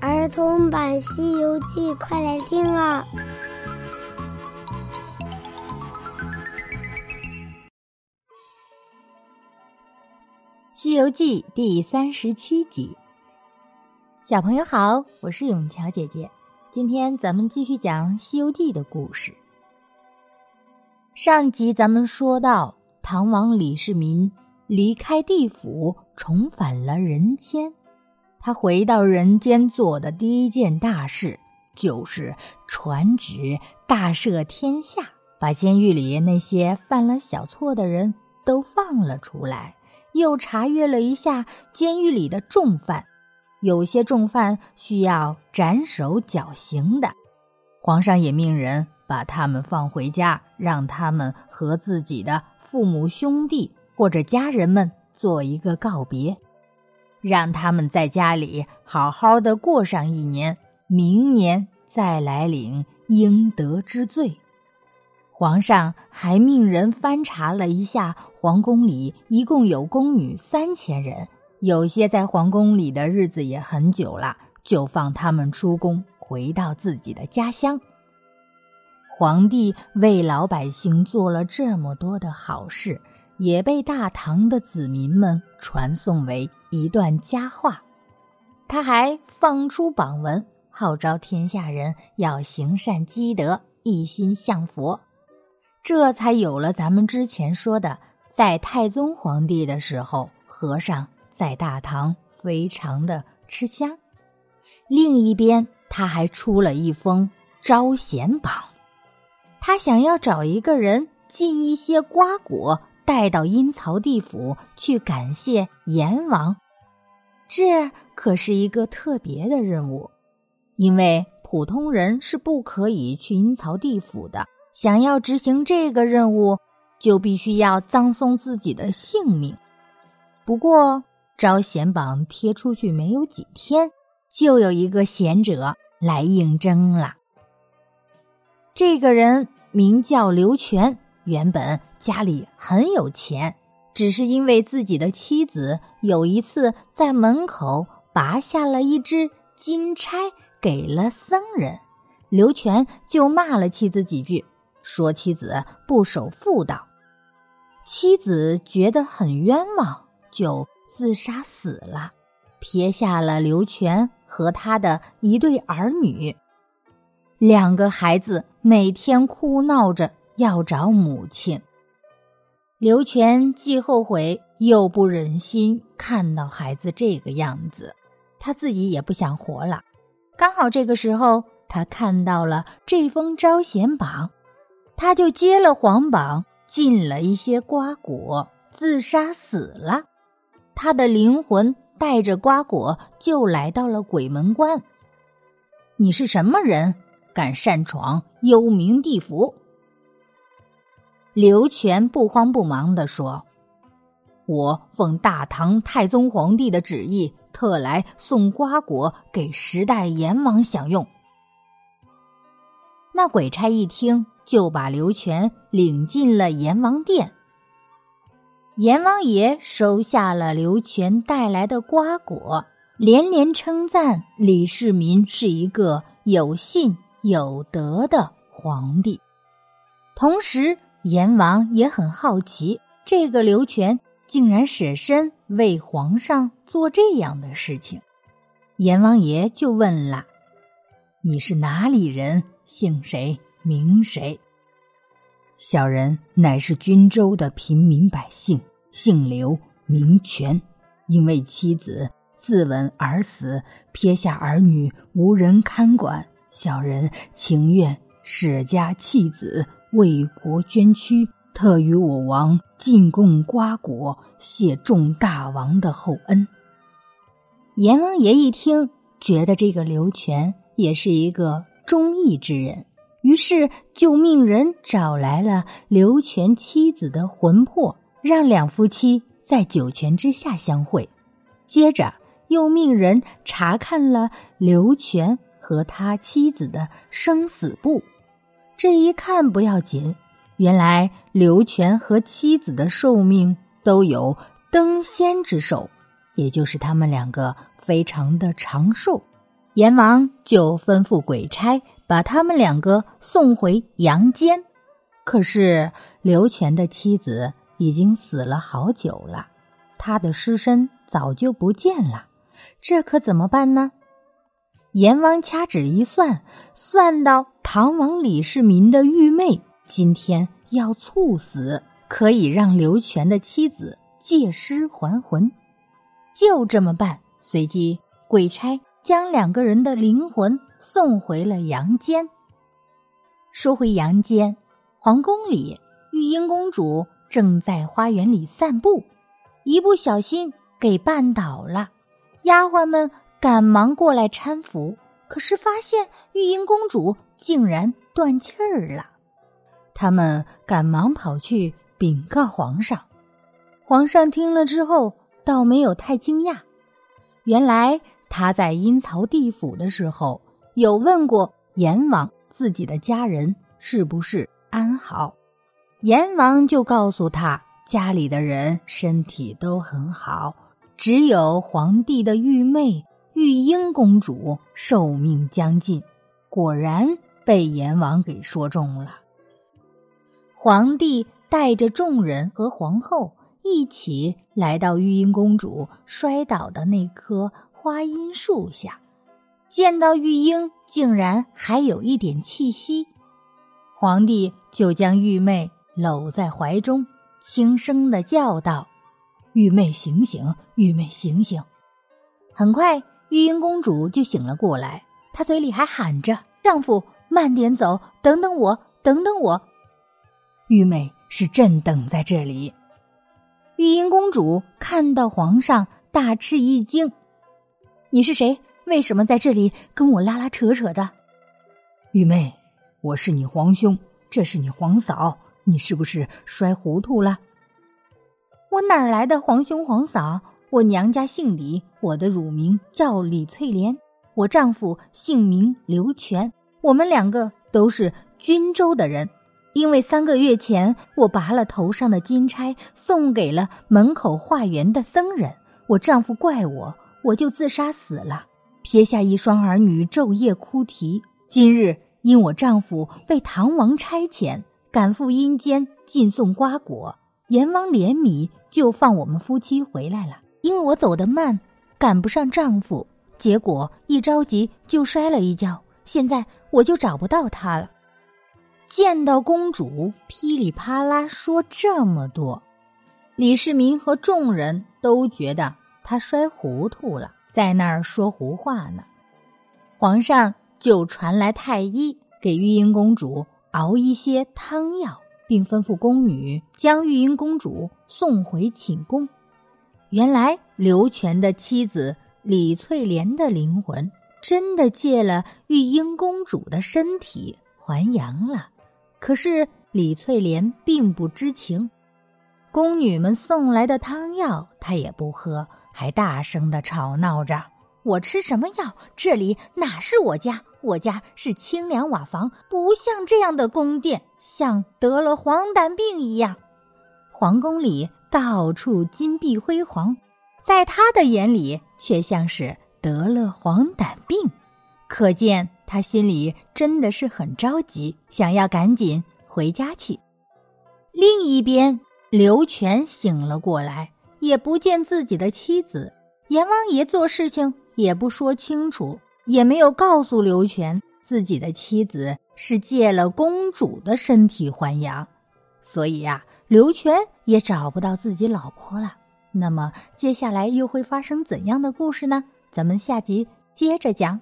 儿童版《西游记》，快来听啊！《西游记》第三十七集，小朋友好，我是永桥姐姐。今天咱们继续讲《西游记》的故事。上集咱们说到，唐王李世民离开地府，重返了人间。他回到人间做的第一件大事，就是传旨大赦天下，把监狱里那些犯了小错的人都放了出来。又查阅了一下监狱里的重犯，有些重犯需要斩首绞刑的，皇上也命人把他们放回家，让他们和自己的父母兄弟或者家人们做一个告别，让他们在家里好好的过上一年，明年再来领应得之罪。皇上还命人翻查了一下，皇宫里一共有宫女三千人，有些在皇宫里的日子也很久了，就放他们出宫，回到自己的家乡。皇帝为老百姓做了这么多的好事，也被大唐的子民们传颂为一段佳话。他还放出榜文，号召天下人要行善积德，一心向佛。这才有了咱们之前说的，在太宗皇帝的时候，和尚在大唐非常的吃香。另一边，他还出了一封招贤榜，他想要找一个人进一些瓜果带到阴曹地府去感谢阎王。这可是一个特别的任务，因为普通人是不可以去阴曹地府的。想要执行这个任务，就必须要葬送自己的性命。不过，招贤榜贴出去没有几天，就有一个贤者来应征了。这个人名叫刘全，原本家里很有钱，只是因为自己的妻子有一次在门口拔下了一只金钗给了僧人，刘全就骂了妻子几句。说妻子不守妇道，妻子觉得很冤枉，就自杀死了，撇下了刘全和他的一对儿女。两个孩子每天哭闹着要找母亲。刘全既后悔又不忍心看到孩子这个样子，他自己也不想活了。刚好这个时候，他看到了这封招贤榜。他就接了皇榜，进了一些瓜果，自杀死了。他的灵魂带着瓜果，就来到了鬼门关。你是什么人，敢擅闯幽冥地府？刘全不慌不忙地说：“我奉大唐太宗皇帝的旨意，特来送瓜果给十代阎王享用。”那鬼差一听。就把刘全领进了阎王殿。阎王爷收下了刘全带来的瓜果，连连称赞李世民是一个有信有德的皇帝。同时，阎王也很好奇，这个刘全竟然舍身为皇上做这样的事情。阎王爷就问了：“你是哪里人？姓谁？”名谁？小人乃是军州的平民百姓，姓刘，名全。因为妻子自刎而死，撇下儿女无人看管，小人情愿舍家弃子，为国捐躯，特与我王进贡瓜果，谢众大王的厚恩。阎王爷一听，觉得这个刘全也是一个忠义之人。于是就命人找来了刘全妻子的魂魄，让两夫妻在九泉之下相会。接着又命人查看了刘全和他妻子的生死簿。这一看不要紧，原来刘全和妻子的寿命都有登仙之寿，也就是他们两个非常的长寿。阎王就吩咐鬼差把他们两个送回阳间。可是刘全的妻子已经死了好久了，他的尸身早就不见了，这可怎么办呢？阎王掐指一算，算到唐王李世民的玉妹今天要猝死，可以让刘全的妻子借尸还魂。就这么办，随即鬼差。将两个人的灵魂送回了阳间。说回阳间，皇宫里，玉英公主正在花园里散步，一不小心给绊倒了。丫鬟们赶忙过来搀扶，可是发现玉英公主竟然断气儿了。他们赶忙跑去禀告皇上。皇上听了之后，倒没有太惊讶，原来。他在阴曹地府的时候，有问过阎王自己的家人是不是安好，阎王就告诉他家里的人身体都很好，只有皇帝的玉妹玉英公主寿命将近。果然被阎王给说中了。皇帝带着众人和皇后一起来到玉英公主摔倒的那棵。花荫树下，见到玉英竟然还有一点气息，皇帝就将玉妹搂在怀中，轻声的叫道：“玉妹醒醒，玉妹醒醒！”很快，玉英公主就醒了过来，她嘴里还喊着：“丈夫，慢点走，等等我，等等我。”玉妹是朕等在这里。玉英公主看到皇上，大吃一惊。你是谁？为什么在这里跟我拉拉扯扯的？玉妹，我是你皇兄，这是你皇嫂，你是不是摔糊涂了？我哪儿来的皇兄皇嫂？我娘家姓李，我的乳名叫李翠莲，我丈夫姓名刘全，我们两个都是均州的人。因为三个月前我拔了头上的金钗，送给了门口化缘的僧人，我丈夫怪我。我就自杀死了，撇下一双儿女昼夜哭啼。今日因我丈夫被唐王差遣赶赴阴间进送瓜果，阎王怜悯，就放我们夫妻回来了。因为我走得慢，赶不上丈夫，结果一着急就摔了一跤，现在我就找不到他了。见到公主噼里啪啦说这么多，李世民和众人都觉得。他摔糊涂了，在那儿说胡话呢。皇上就传来太医给玉英公主熬一些汤药，并吩咐宫女将玉英公主送回寝宫。原来刘全的妻子李翠莲的灵魂真的借了玉英公主的身体还阳了，可是李翠莲并不知情。宫女们送来的汤药，她也不喝。还大声的吵闹着：“我吃什么药？这里哪是我家？我家是清凉瓦房，不像这样的宫殿，像得了黄疸病一样。皇宫里到处金碧辉煌，在他的眼里却像是得了黄疸病。可见他心里真的是很着急，想要赶紧回家去。另一边，刘全醒了过来。”也不见自己的妻子，阎王爷做事情也不说清楚，也没有告诉刘全自己的妻子是借了公主的身体还阳，所以呀，刘全也找不到自己老婆了。那么接下来又会发生怎样的故事呢？咱们下集接着讲。